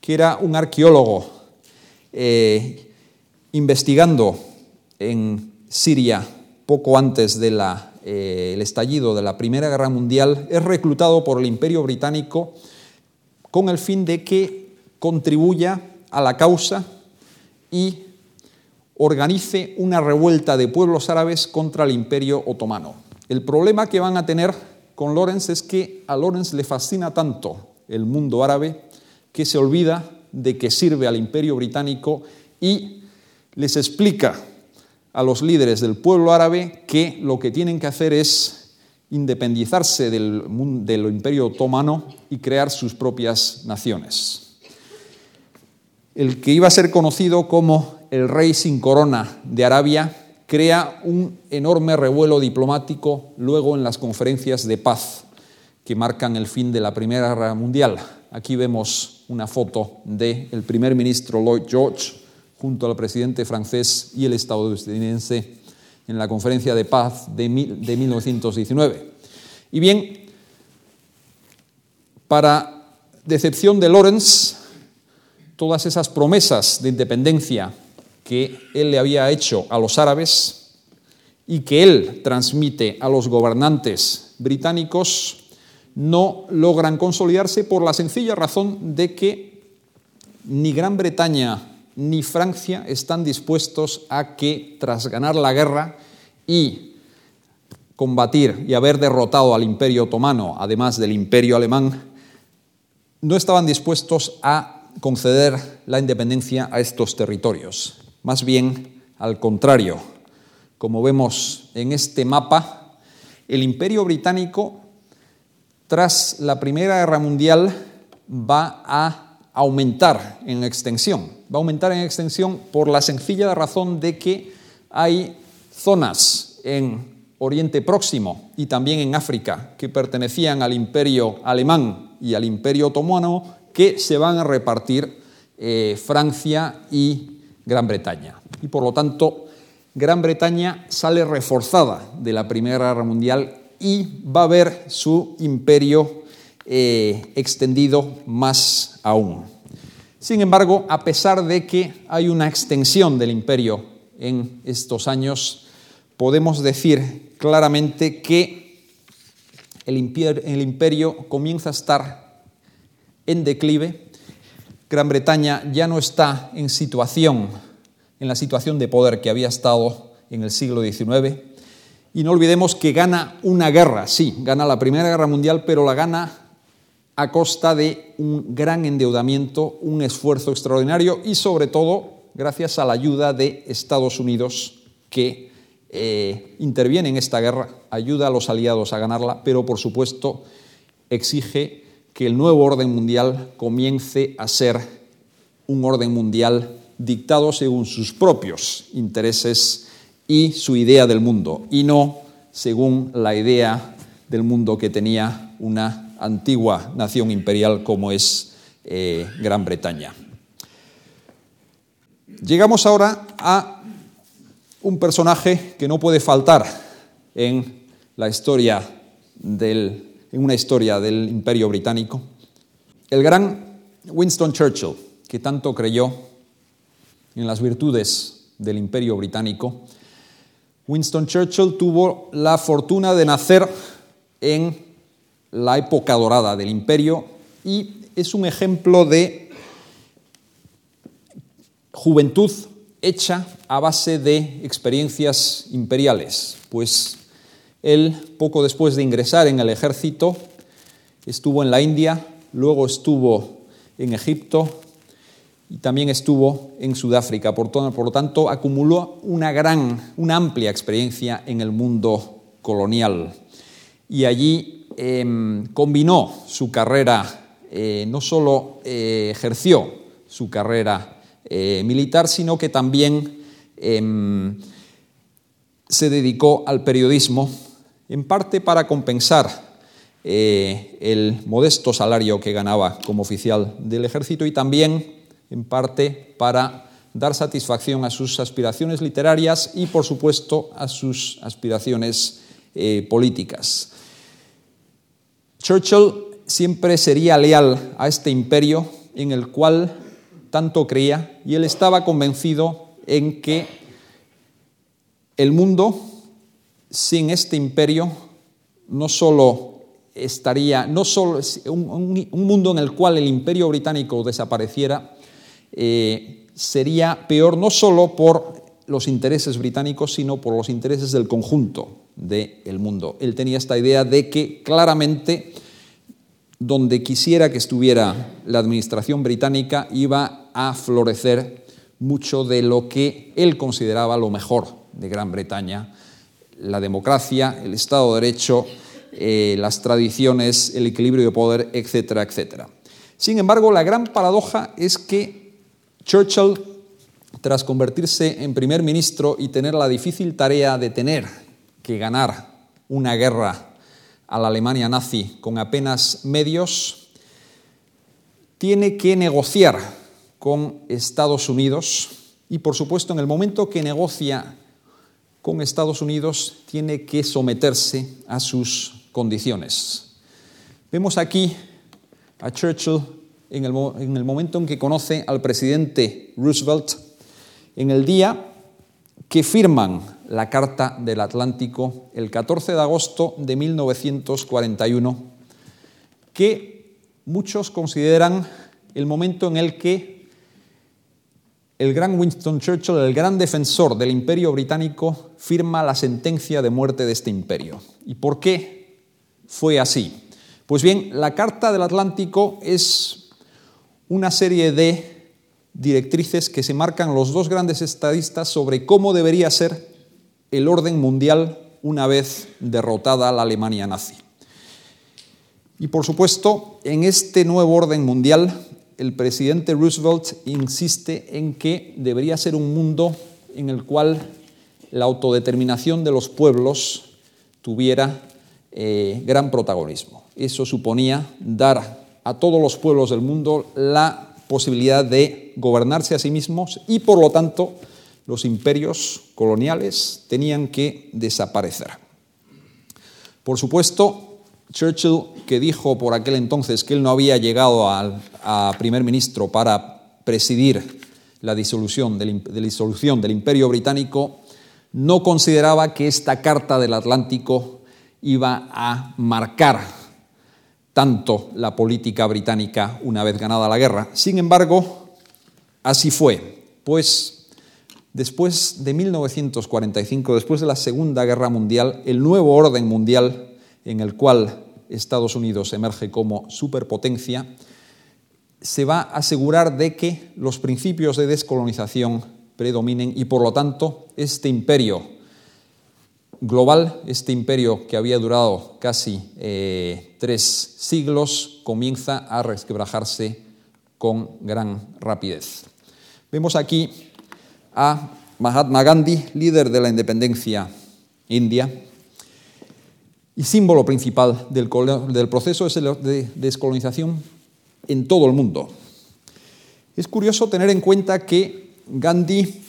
que era un arqueólogo eh, investigando en Siria poco antes del eh, estallido de la Primera Guerra Mundial, es reclutado por el Imperio Británico con el fin de que contribuya a la causa y organice una revuelta de pueblos árabes contra el imperio otomano. El problema que van a tener con Lorenz es que a Lorenz le fascina tanto el mundo árabe que se olvida de que sirve al imperio británico y les explica a los líderes del pueblo árabe que lo que tienen que hacer es independizarse del, del imperio otomano y crear sus propias naciones. El que iba a ser conocido como el rey sin corona de Arabia crea un enorme revuelo diplomático luego en las conferencias de paz que marcan el fin de la Primera Guerra Mundial. Aquí vemos una foto del primer ministro Lloyd George junto al presidente francés y el estadounidense en la conferencia de paz de, de 1919. Y bien, para decepción de Lawrence, todas esas promesas de independencia que él le había hecho a los árabes y que él transmite a los gobernantes británicos no logran consolidarse por la sencilla razón de que ni Gran Bretaña ni Francia están dispuestos a que tras ganar la guerra y combatir y haber derrotado al imperio otomano, además del imperio alemán, no estaban dispuestos a conceder la independencia a estos territorios. Más bien al contrario. Como vemos en este mapa, el imperio británico, tras la Primera Guerra Mundial, va a aumentar en extensión. Va a aumentar en extensión por la sencilla razón de que hay zonas en Oriente Próximo y también en África que pertenecían al imperio alemán y al imperio otomano que se van a repartir eh, Francia y Gran Bretaña. Y por lo tanto, Gran Bretaña sale reforzada de la Primera Guerra Mundial y va a ver su imperio eh, extendido más aún. Sin embargo, a pesar de que hay una extensión del imperio en estos años, podemos decir claramente que el imperio, comienza a estar en declive. Gran Bretaña ya no está en situación, en la situación de poder que había estado en el siglo XIX. Y no olvidemos que gana una guerra, sí, gana la Primera Guerra Mundial, pero la gana a costa de un gran endeudamiento, un esfuerzo extraordinario y sobre todo gracias a la ayuda de Estados Unidos que eh, interviene en esta guerra, ayuda a los aliados a ganarla, pero por supuesto exige que el nuevo orden mundial comience a ser un orden mundial dictado según sus propios intereses y su idea del mundo, y no según la idea del mundo que tenía una antigua nación imperial como es eh, Gran Bretaña. Llegamos ahora a un personaje que no puede faltar en la historia del, en una historia del Imperio Británico, el gran Winston Churchill, que tanto creyó en las virtudes del Imperio Británico. Winston Churchill tuvo la fortuna de nacer en la época dorada del imperio y es un ejemplo de juventud hecha a base de experiencias imperiales, pues él, poco después de ingresar en el ejército, estuvo en la India, luego estuvo en Egipto y también estuvo en Sudáfrica. Por, lo tanto, acumuló una gran, una amplia experiencia en el mundo colonial. Y allí em, combinó su carrera, eh, no solo eh, ejerció su carrera eh, militar, sino que también em, se dedicó al periodismo, en parte para compensar eh, el modesto salario que ganaba como oficial del ejército y también, en parte, para dar satisfacción a sus aspiraciones literarias y, por supuesto, a sus aspiraciones eh, políticas. Churchill siempre sería leal a este imperio en el cual tanto creía y él estaba convencido en que el mundo sin este imperio no solo estaría, no solo un, mundo en el cual el imperio británico desapareciera, eh, sería peor no solo por los intereses británicos, sino por los intereses del conjunto del mundo. Él tenía esta idea de que claramente donde quisiera que estuviera la administración británica iba a florecer mucho de lo que él consideraba lo mejor de Gran Bretaña, la democracia, el Estado de Derecho, eh, las tradiciones, el equilibrio de poder, etcétera, etcétera. Sin embargo, la gran paradoja es que Churchill, tras convertirse en primer ministro y tener la difícil tarea de tener que ganar una guerra a la Alemania nazi con apenas medios, tiene que negociar con Estados Unidos y, por supuesto, en el momento que negocia con Estados Unidos, tiene que someterse a sus condiciones. Vemos aquí a Churchill en el, en el momento en que conoce al presidente Roosevelt, en el día que firman la Carta del Atlántico el 14 de agosto de 1941, que muchos consideran el momento en el que el gran Winston Churchill, el gran defensor del imperio británico, firma la sentencia de muerte de este imperio. ¿Y por qué fue así? Pues bien, la Carta del Atlántico es una serie de directrices que se marcan los dos grandes estadistas sobre cómo debería ser el orden mundial una vez derrotada la Alemania nazi. Y por supuesto, en este nuevo orden mundial, el presidente Roosevelt insiste en que debería ser un mundo en el cual la autodeterminación de los pueblos tuviera eh, gran protagonismo. Eso suponía dar a todos los pueblos del mundo la posibilidad de gobernarse a sí mismos y, por lo tanto, los imperios coloniales tenían que desaparecer. Por supuesto, Churchill, que dijo por aquel entonces que él no había llegado a, primer ministro para presidir la disolución del, la disolución del imperio británico, no consideraba que esta Carta del Atlántico iba a marcar tanto la política británica una vez ganada la guerra. Sin embargo, así fue, pues después de 1945, después de la Segunda Guerra Mundial, el nuevo orden mundial en el cual Estados Unidos emerge como superpotencia, se va a asegurar de que los principios de descolonización predominen y por lo tanto este imperio global, este imperio que había durado casi eh, tres siglos, comienza a resquebrajarse con gran rapidez. Vemos aquí a Mahatma Gandhi, líder de la independencia india, y símbolo principal del, proceso de descolonización en todo el mundo. Es curioso tener en cuenta que Gandhi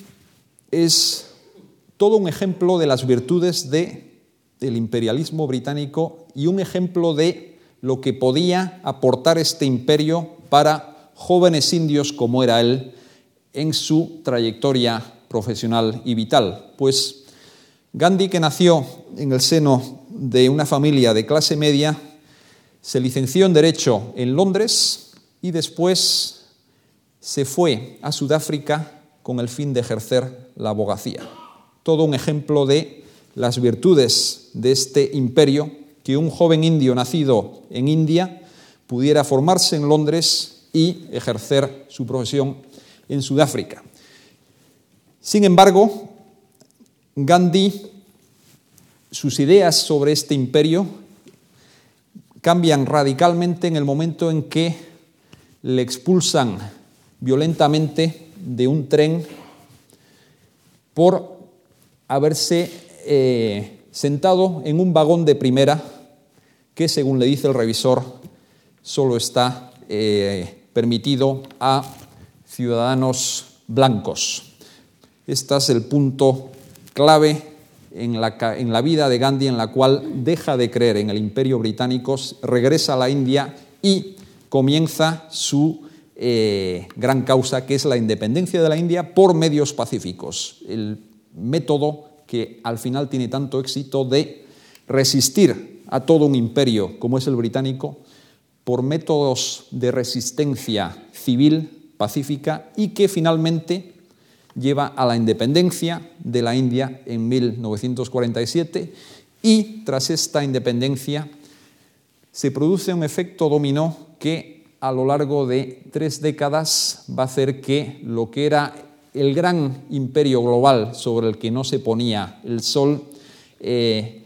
es todo un ejemplo de las virtudes de, del imperialismo británico y un ejemplo de lo que podía aportar este imperio para jóvenes indios como era él en su trayectoria profesional y vital. Pues Gandhi, que nació en el seno de una familia de clase media, se licenció en Derecho en Londres y después se fue a Sudáfrica con el fin de ejercer la abogacía. Todo un ejemplo de las virtudes de este imperio, que un joven indio nacido en India pudiera formarse en Londres y ejercer su profesión en Sudáfrica. Sin embargo, Gandhi, sus ideas sobre este imperio cambian radicalmente en el momento en que le expulsan violentamente de un tren por haberse eh, sentado en un vagón de primera que, según le dice el revisor, solo está eh, permitido a ciudadanos blancos. Este es el punto clave en la, en la, vida de Gandhi, en la cual deja de creer en el imperio británico, regresa a la India y comienza su eh, gran causa, que es la independencia de la India por medios pacíficos, el método que al final tiene tanto éxito de resistir a todo un imperio como es el británico por métodos de resistencia civil, pacífica, y que finalmente lleva a la independencia de la India en 1947 y tras esta independencia se produce un efecto dominó que a lo largo de tres décadas va a hacer que lo que era el gran imperio global sobre el que no se ponía el sol eh,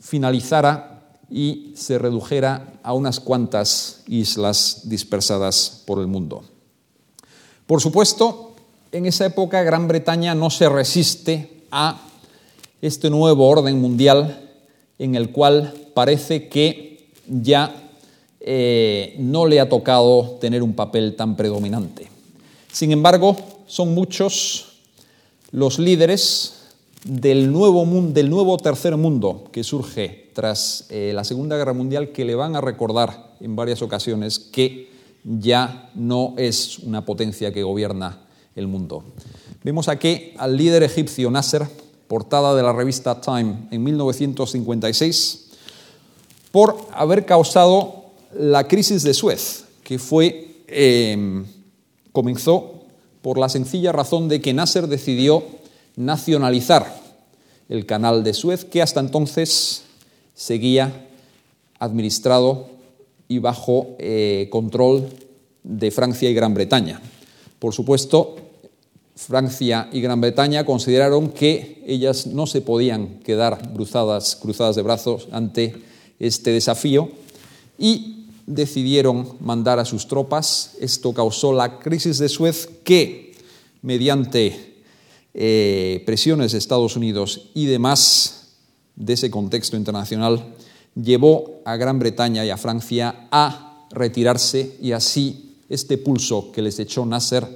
finalizara y se redujera a unas cuantas islas dispersadas por el mundo. Por supuesto, en esa época Gran Bretaña no se resiste a este nuevo orden mundial en el cual parece que ya eh, no le ha tocado tener un papel tan predominante. Sin embargo, son muchos los líderes del nuevo, mundo, del nuevo tercer mundo que surge tras eh, la Segunda Guerra Mundial que le van a recordar en varias ocasiones que ya no es una potencia que gobierna el mundo. Vemos aquí al líder egipcio Nasser, portada de la revista Time en 1956, por haber causado la crisis de Suez, que fue, em, comenzó por la sencilla razón de que Nasser decidió nacionalizar el canal de Suez, que hasta entonces seguía administrado y bajo eh, control de Francia y Gran Bretaña. Por supuesto, Francia y Gran Bretaña consideraron que ellas no se podían quedar cruzadas, cruzadas de brazos ante este desafío y decidieron mandar a sus tropas. Esto causó la crisis de Suez que, mediante eh, presiones de Estados Unidos y demás de ese contexto internacional, llevó a Gran Bretaña y a Francia a retirarse y así este pulso que les echó Nasser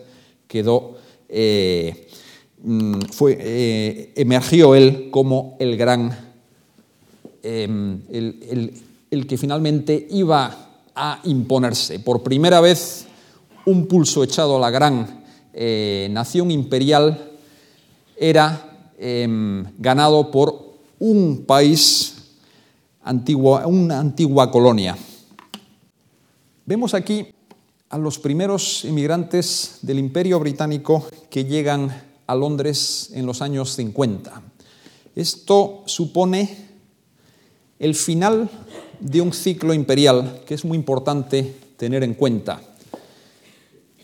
quedó eh, mm, fue, eh, emergió él como el gran, em, el, que finalmente iba a imponerse. Por primera vez, un pulso echado a la gran eh, nación imperial era em, ganado por un país, antigua, una antigua colonia. Vemos aquí a los primeros inmigrantes del Imperio Británico que llegan a Londres en los años 50. Esto supone el final de un ciclo imperial que es muy importante tener en cuenta.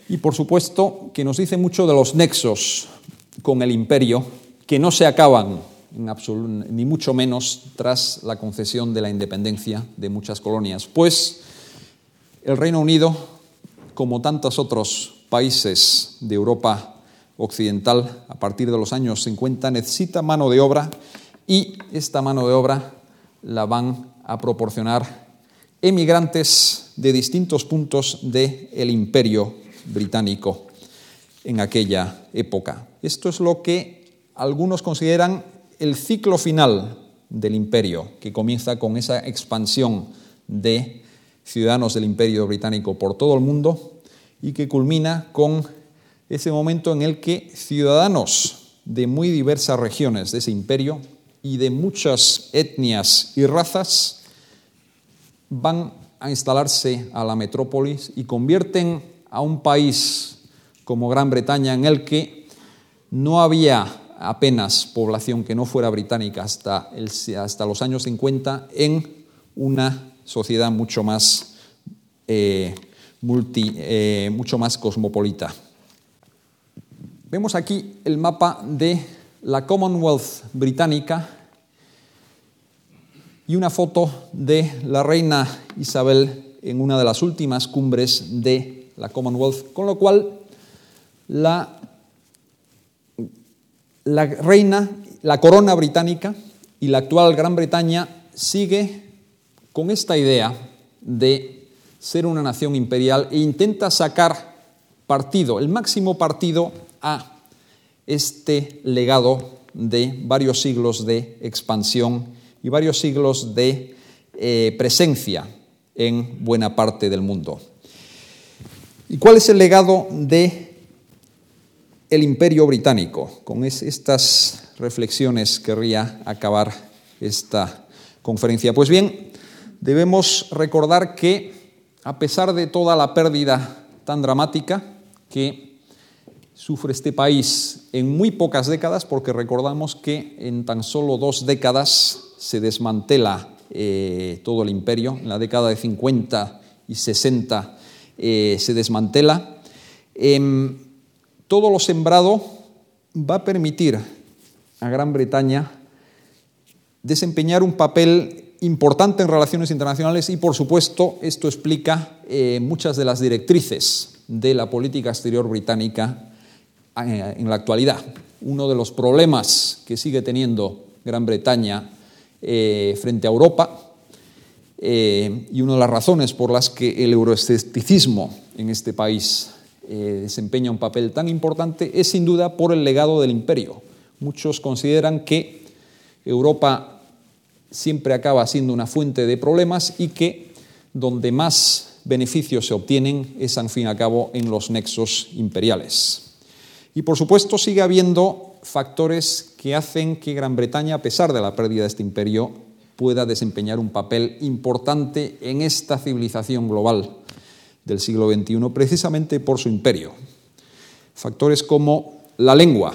Y por supuesto que nos dice mucho de los nexos con el imperio que no se acaban ni mucho menos tras la concesión de la independencia de muchas colonias, pues el Reino Unido como tantos otros países de Europa occidental, a partir de los años 50, necesita mano de obra y esta mano de obra la van a proporcionar emigrantes de distintos puntos del imperio británico en aquella época. Esto es lo que algunos consideran el ciclo final del imperio, que comienza con esa expansión de ciudadanos del imperio británico por todo el mundo y que culmina con ese momento en el que ciudadanos de muy diversas regiones de ese imperio y de muchas etnias y razas van a instalarse a la metrópolis y convierten a un país como Gran Bretaña en el que no había apenas población que no fuera británica hasta, hasta los años 50 en una sociedad mucho más, eh, multi, eh, mucho más cosmopolita. Vemos aquí el mapa de la Commonwealth británica y una foto de la reina Isabel en una de las últimas cumbres de la Commonwealth, con lo cual la, la reina, la corona británica y la actual Gran Bretaña sigue con esta idea de ser una nación imperial e intenta sacar partido, el máximo partido a este legado de varios siglos de expansión y varios siglos de eh, presencia en buena parte del mundo. ¿Y cuál es el legado de el imperio británico? Con estas reflexiones querría acabar esta conferencia. Pues bien, debemos recordar que, a pesar de toda la pérdida tan dramática que sufre este país en muy pocas décadas, porque recordamos que en tan solo dos décadas se desmantela eh, todo el imperio, en la década de 50 y 60 eh, se desmantela, em, todo lo sembrado va a permitir a Gran Bretaña desempeñar un papel importante en relaciones internacionales y, por supuesto, esto explica eh, muchas de las directrices de la política exterior británica eh, en la actualidad. Uno de los problemas que sigue teniendo Gran Bretaña eh, frente a Europa y una de las razones por las que el euroescepticismo en este país desempeña un papel tan importante es sin duda por el legado del imperio. Muchos consideran que Europa siempre acaba siendo una fuente de problemas y que donde más beneficios se obtienen es, al fin y al cabo, en los nexos imperiales. Y, por supuesto, sigue habiendo factores que hacen que Gran Bretaña, a pesar de la pérdida de este imperio, pueda desempeñar un papel importante en esta civilización global del siglo XXI, precisamente por su imperio. Factores como la lengua,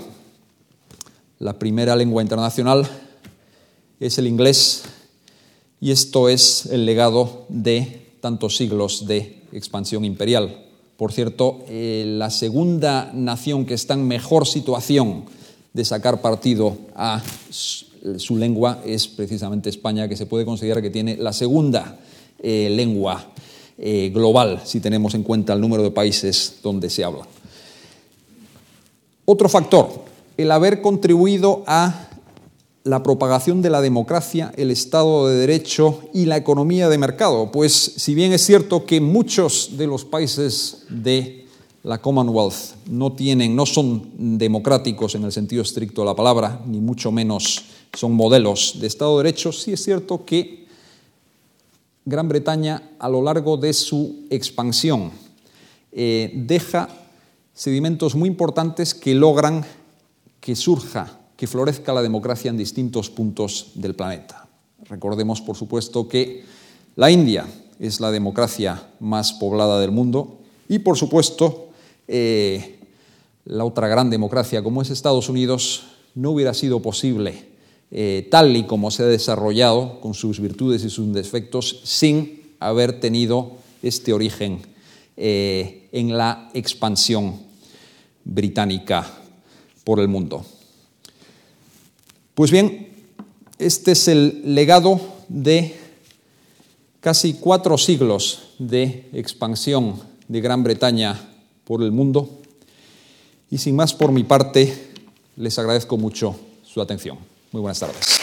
la primera lengua internacional es el inglés y esto es el legado de tantos siglos de expansión imperial. Por cierto, eh, la segunda nación que está en mejor situación de sacar partido a su lengua es precisamente España, que se puede considerar que tiene la segunda eh, lengua eh, global, si tenemos en cuenta el número de países donde se habla. Otro factor, el haber contribuido a la propagación de la democracia, el Estado de Derecho y la economía de mercado. Pues si bien es cierto que muchos de los países de la Commonwealth no tienen, no son democráticos en el sentido estricto de la palabra, ni mucho menos son modelos de Estado de Derecho, sí es cierto que Gran Bretaña a lo largo de su expansión eh, deja sedimentos muy importantes que logran que surja que florezca la democracia en distintos puntos del planeta. Recordemos, por supuesto, que la India es la democracia más poblada del mundo y, por supuesto, eh, la otra gran democracia como es Estados Unidos no hubiera sido posible eh, tal y como se ha desarrollado, con sus virtudes y sus defectos, sin haber tenido este origen eh, en la expansión británica por el mundo. Pues bien, este es el legado de casi cuatro siglos de expansión de Gran Bretaña por el mundo. Y sin más por mi parte, les agradezco mucho su atención. Muy buenas tardes.